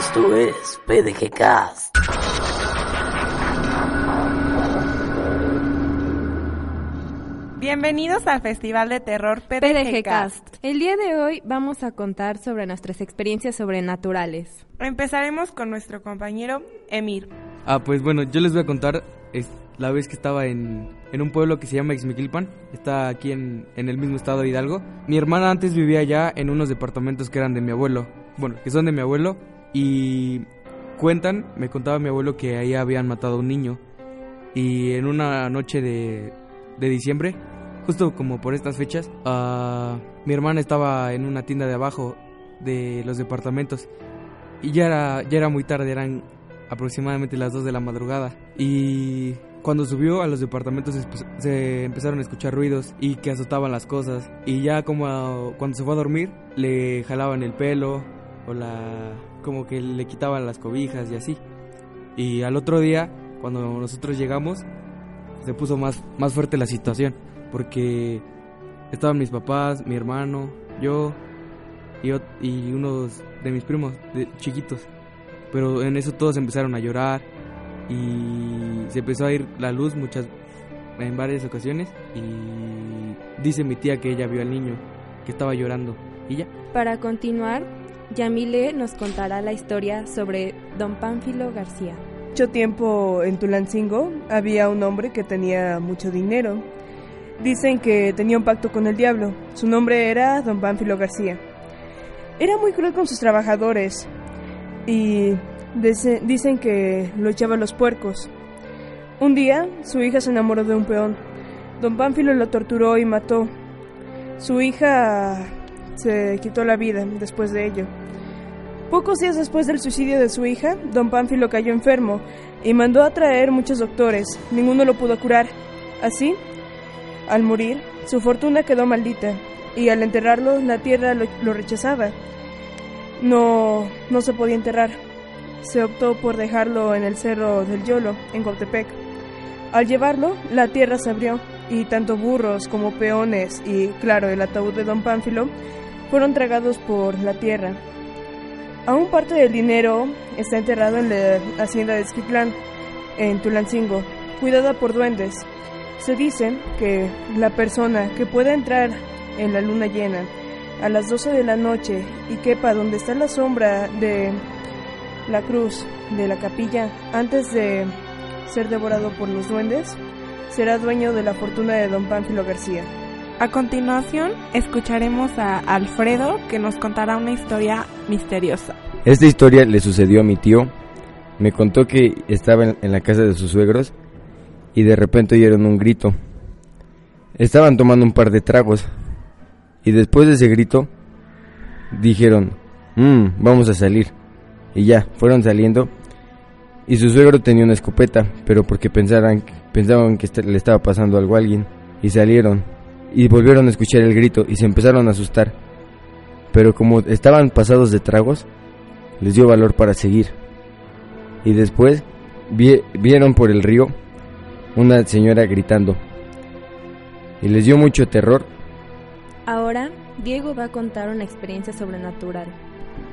Esto es PDG Cast. Bienvenidos al Festival de Terror PDG. Cast. El día de hoy vamos a contar sobre nuestras experiencias sobrenaturales. Empezaremos con nuestro compañero Emir. Ah, pues bueno, yo les voy a contar es la vez que estaba en, en un pueblo que se llama Ixmiquilpan, está aquí en, en el mismo estado de Hidalgo. Mi hermana antes vivía allá en unos departamentos que eran de mi abuelo, bueno, que son de mi abuelo, y cuentan, me contaba mi abuelo que ahí habían matado a un niño, y en una noche de, de diciembre, justo como por estas fechas, ah, mi hermana estaba en una tienda de abajo de los departamentos, y ya era, ya era muy tarde, eran aproximadamente las 2 de la madrugada. Y cuando subió a los departamentos se, empezaron a escuchar ruidos y que azotaban las cosas. Y ya como cuando se fue a dormir, le jalaban el pelo o la como que le quitaban las cobijas y así. Y al otro día, cuando nosotros llegamos, se puso más, más fuerte la situación. Porque estaban mis papás, mi hermano, yo y, y unos de mis primos de, chiquitos. Pero en eso todos empezaron a llorar y se empezó a ir la luz muchas en varias ocasiones y dice mi tía que ella vio al niño que estaba llorando y ya. Para continuar, Yamile nos contará la historia sobre Don Pánfilo García. Mucho tiempo en Tulancingo había un hombre que tenía mucho dinero. Dicen que tenía un pacto con el diablo. Su nombre era Don Pánfilo García. Era muy cruel con sus trabajadores y dice- dicen que lo echaba a los puercos. Un día su hija se enamoró de un peón. Don Pánfilo lo torturó y mató. Su hija se quitó la vida después de ello. Pocos días después del suicidio de su hija, don Pánfilo cayó enfermo y mandó a traer muchos doctores. Ninguno lo pudo curar. Así, al morir, su fortuna quedó maldita y al enterrarlo la tierra lo, rechazaba. No, no se podía enterrar. Se optó por dejarlo en el cerro del Yolo, en Coatepec. Al llevarlo, la tierra se abrió y tanto burros como peones y, claro, el ataúd de don Pánfilo fueron tragados por la tierra. Aún parte del dinero está enterrado en la hacienda de Esquitlán, en Tulancingo, cuidada por duendes. Se dice que la persona que pueda entrar en la luna llena a las 12 de la noche y quepa donde está la sombra de la cruz de la capilla antes de ser devorado por los duendes, será dueño de la fortuna de don Pánfilo García. A continuación, escucharemos a Alfredo que nos contará una historia misteriosa. Esta historia le sucedió a mi tío. Me contó que estaba en, la casa de sus suegros y de repente oyeron un grito. Estaban tomando un par de tragos y después de ese grito dijeron, "Mm, vamos a salir. Y ya, fueron saliendo y su suegro tenía una escopeta, pero porque pensaran, pensaban que est- le estaba pasando algo a alguien y salieron y volvieron a escuchar el grito y se empezaron a asustar. Pero como estaban pasados de tragos, les dio valor para seguir. Y después vi- vieron por el río una señora gritando. Y les dio mucho terror. Ahora, Diego va a contar una experiencia sobrenatural.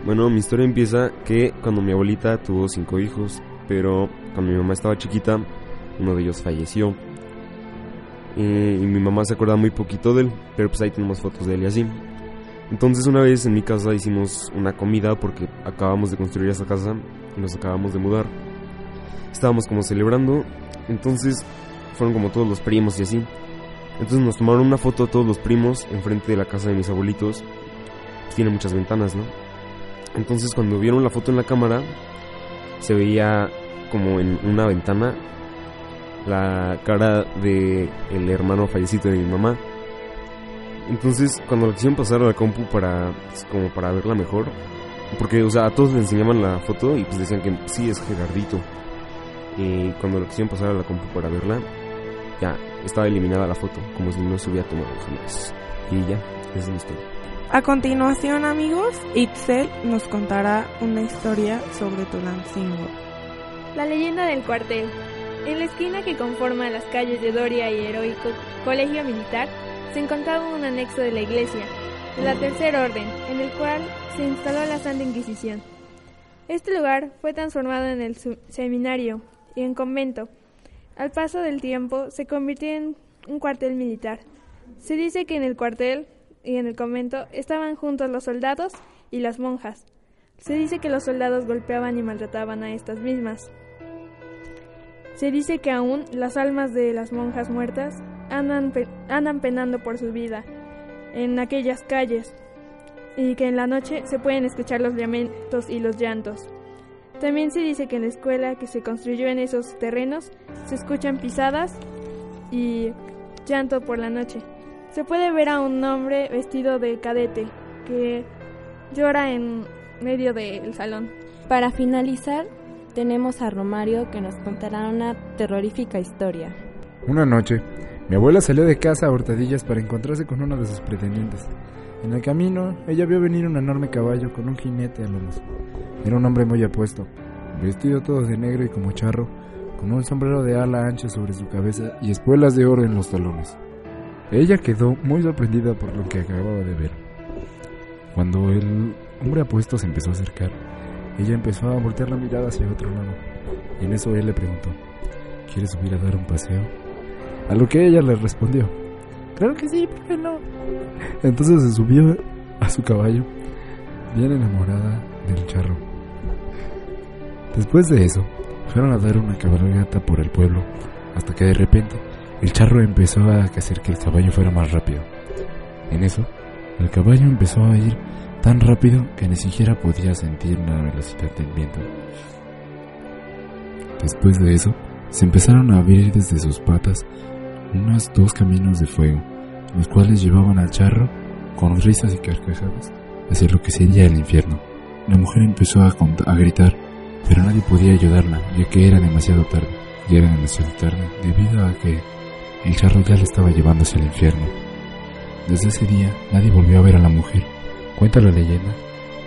Bueno, mi historia empieza que cuando mi abuelita tuvo cinco hijos, pero cuando mi mamá estaba chiquita, uno de ellos falleció. Eh, y mi mamá se acuerda muy poquito de él, pero pues ahí tenemos fotos de él y así. Entonces una vez en mi casa hicimos una comida porque acabamos de construir esa casa y nos acabamos de mudar. Estábamos como celebrando, entonces fueron como todos los primos y así. Entonces nos tomaron una foto todos los primos enfrente de la casa de mis abuelitos. Tiene muchas ventanas, ¿no? Entonces cuando vieron la foto en la cámara, se veía como en una ventana la cara de el hermano fallecido de mi mamá. Entonces cuando la quisieron pasar a la compu para pues, como para verla mejor, porque o sea a todos les enseñaban la foto y pues decían que sí es Gerardito. Y cuando la quisieron pasar a la compu para verla, ya estaba eliminada la foto, como si no se hubiera tomado jamás. Y ya, esa es mi historia. A continuación, amigos, Itzel nos contará una historia sobre Tulancingo. La leyenda del cuartel. En la esquina que conforma las calles de Doria y Heroico Colegio Militar se encontraba un anexo de la iglesia, de la Tercera Orden, en el cual se instaló la Santa Inquisición. Este lugar fue transformado en el seminario y en convento. Al paso del tiempo se convirtió en un cuartel militar. Se dice que en el cuartel y en el convento estaban juntos los soldados y las monjas. Se dice que los soldados golpeaban y maltrataban a estas mismas. Se dice que aún las almas de las monjas muertas andan, andan penando por su vida en aquellas calles y que en la noche se pueden escuchar los lamentos y los llantos. También se dice que en la escuela que se construyó en esos terrenos se escuchan pisadas y llanto por la noche. Se puede ver a un hombre vestido de cadete que llora en medio del salón. Para finalizar, tenemos a Romario que nos contará una terrorífica historia. Una noche, mi abuela salió de casa a hurtadillas para encontrarse con uno de sus pretendientes. En el camino, ella vio venir un enorme caballo con un jinete a lomos. Era un hombre muy apuesto, vestido todo de negro y como charro, con un sombrero de ala ancha sobre su cabeza y espuelas de oro en los talones. Ella quedó muy sorprendida por lo que acababa de ver. Cuando el hombre apuesto se empezó a acercar, ella empezó a voltear la mirada hacia otro lado. Y en eso él le preguntó, ¿quieres subir a dar un paseo? A lo que ella le respondió, claro que sí, ¿por qué no? Entonces se subió a su caballo, bien enamorada del charro. Después de eso, fueron a dar una cabalgata por el pueblo, hasta que de repente el charro empezó a hacer que el caballo fuera más rápido. En eso, el caballo empezó a ir tan rápido que ni siquiera podía sentir la velocidad del viento. Después de eso, se empezaron a abrir desde sus patas unos dos caminos de fuego, los cuales llevaban al charro, con risas y carcajadas, hacia lo que sería el infierno. La mujer empezó a, gritar, pero nadie podía ayudarla, ya que era demasiado tarde. Ya era demasiado tarde, debido a que el charro ya le estaba llevando hacia el infierno. Desde ese día, nadie volvió a ver a la mujer. Cuenta la leyenda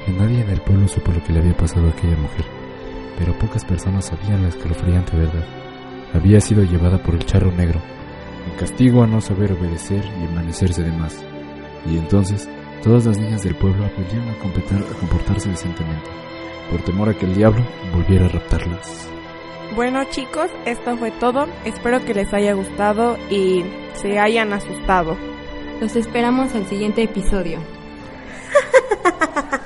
que nadie en el pueblo supo lo que le había pasado a aquella mujer, pero pocas personas sabían la escalofriante verdad. Había sido llevada por el charro negro, en castigo a no saber obedecer y amanecerse de más. Y entonces, todas las niñas del pueblo aprendieron a, competar- a comportarse decentemente, por temor a que el diablo volviera a raptarlas. Bueno chicos, esto fue todo. Espero que les haya gustado y se hayan asustado. Los esperamos al siguiente episodio ha ha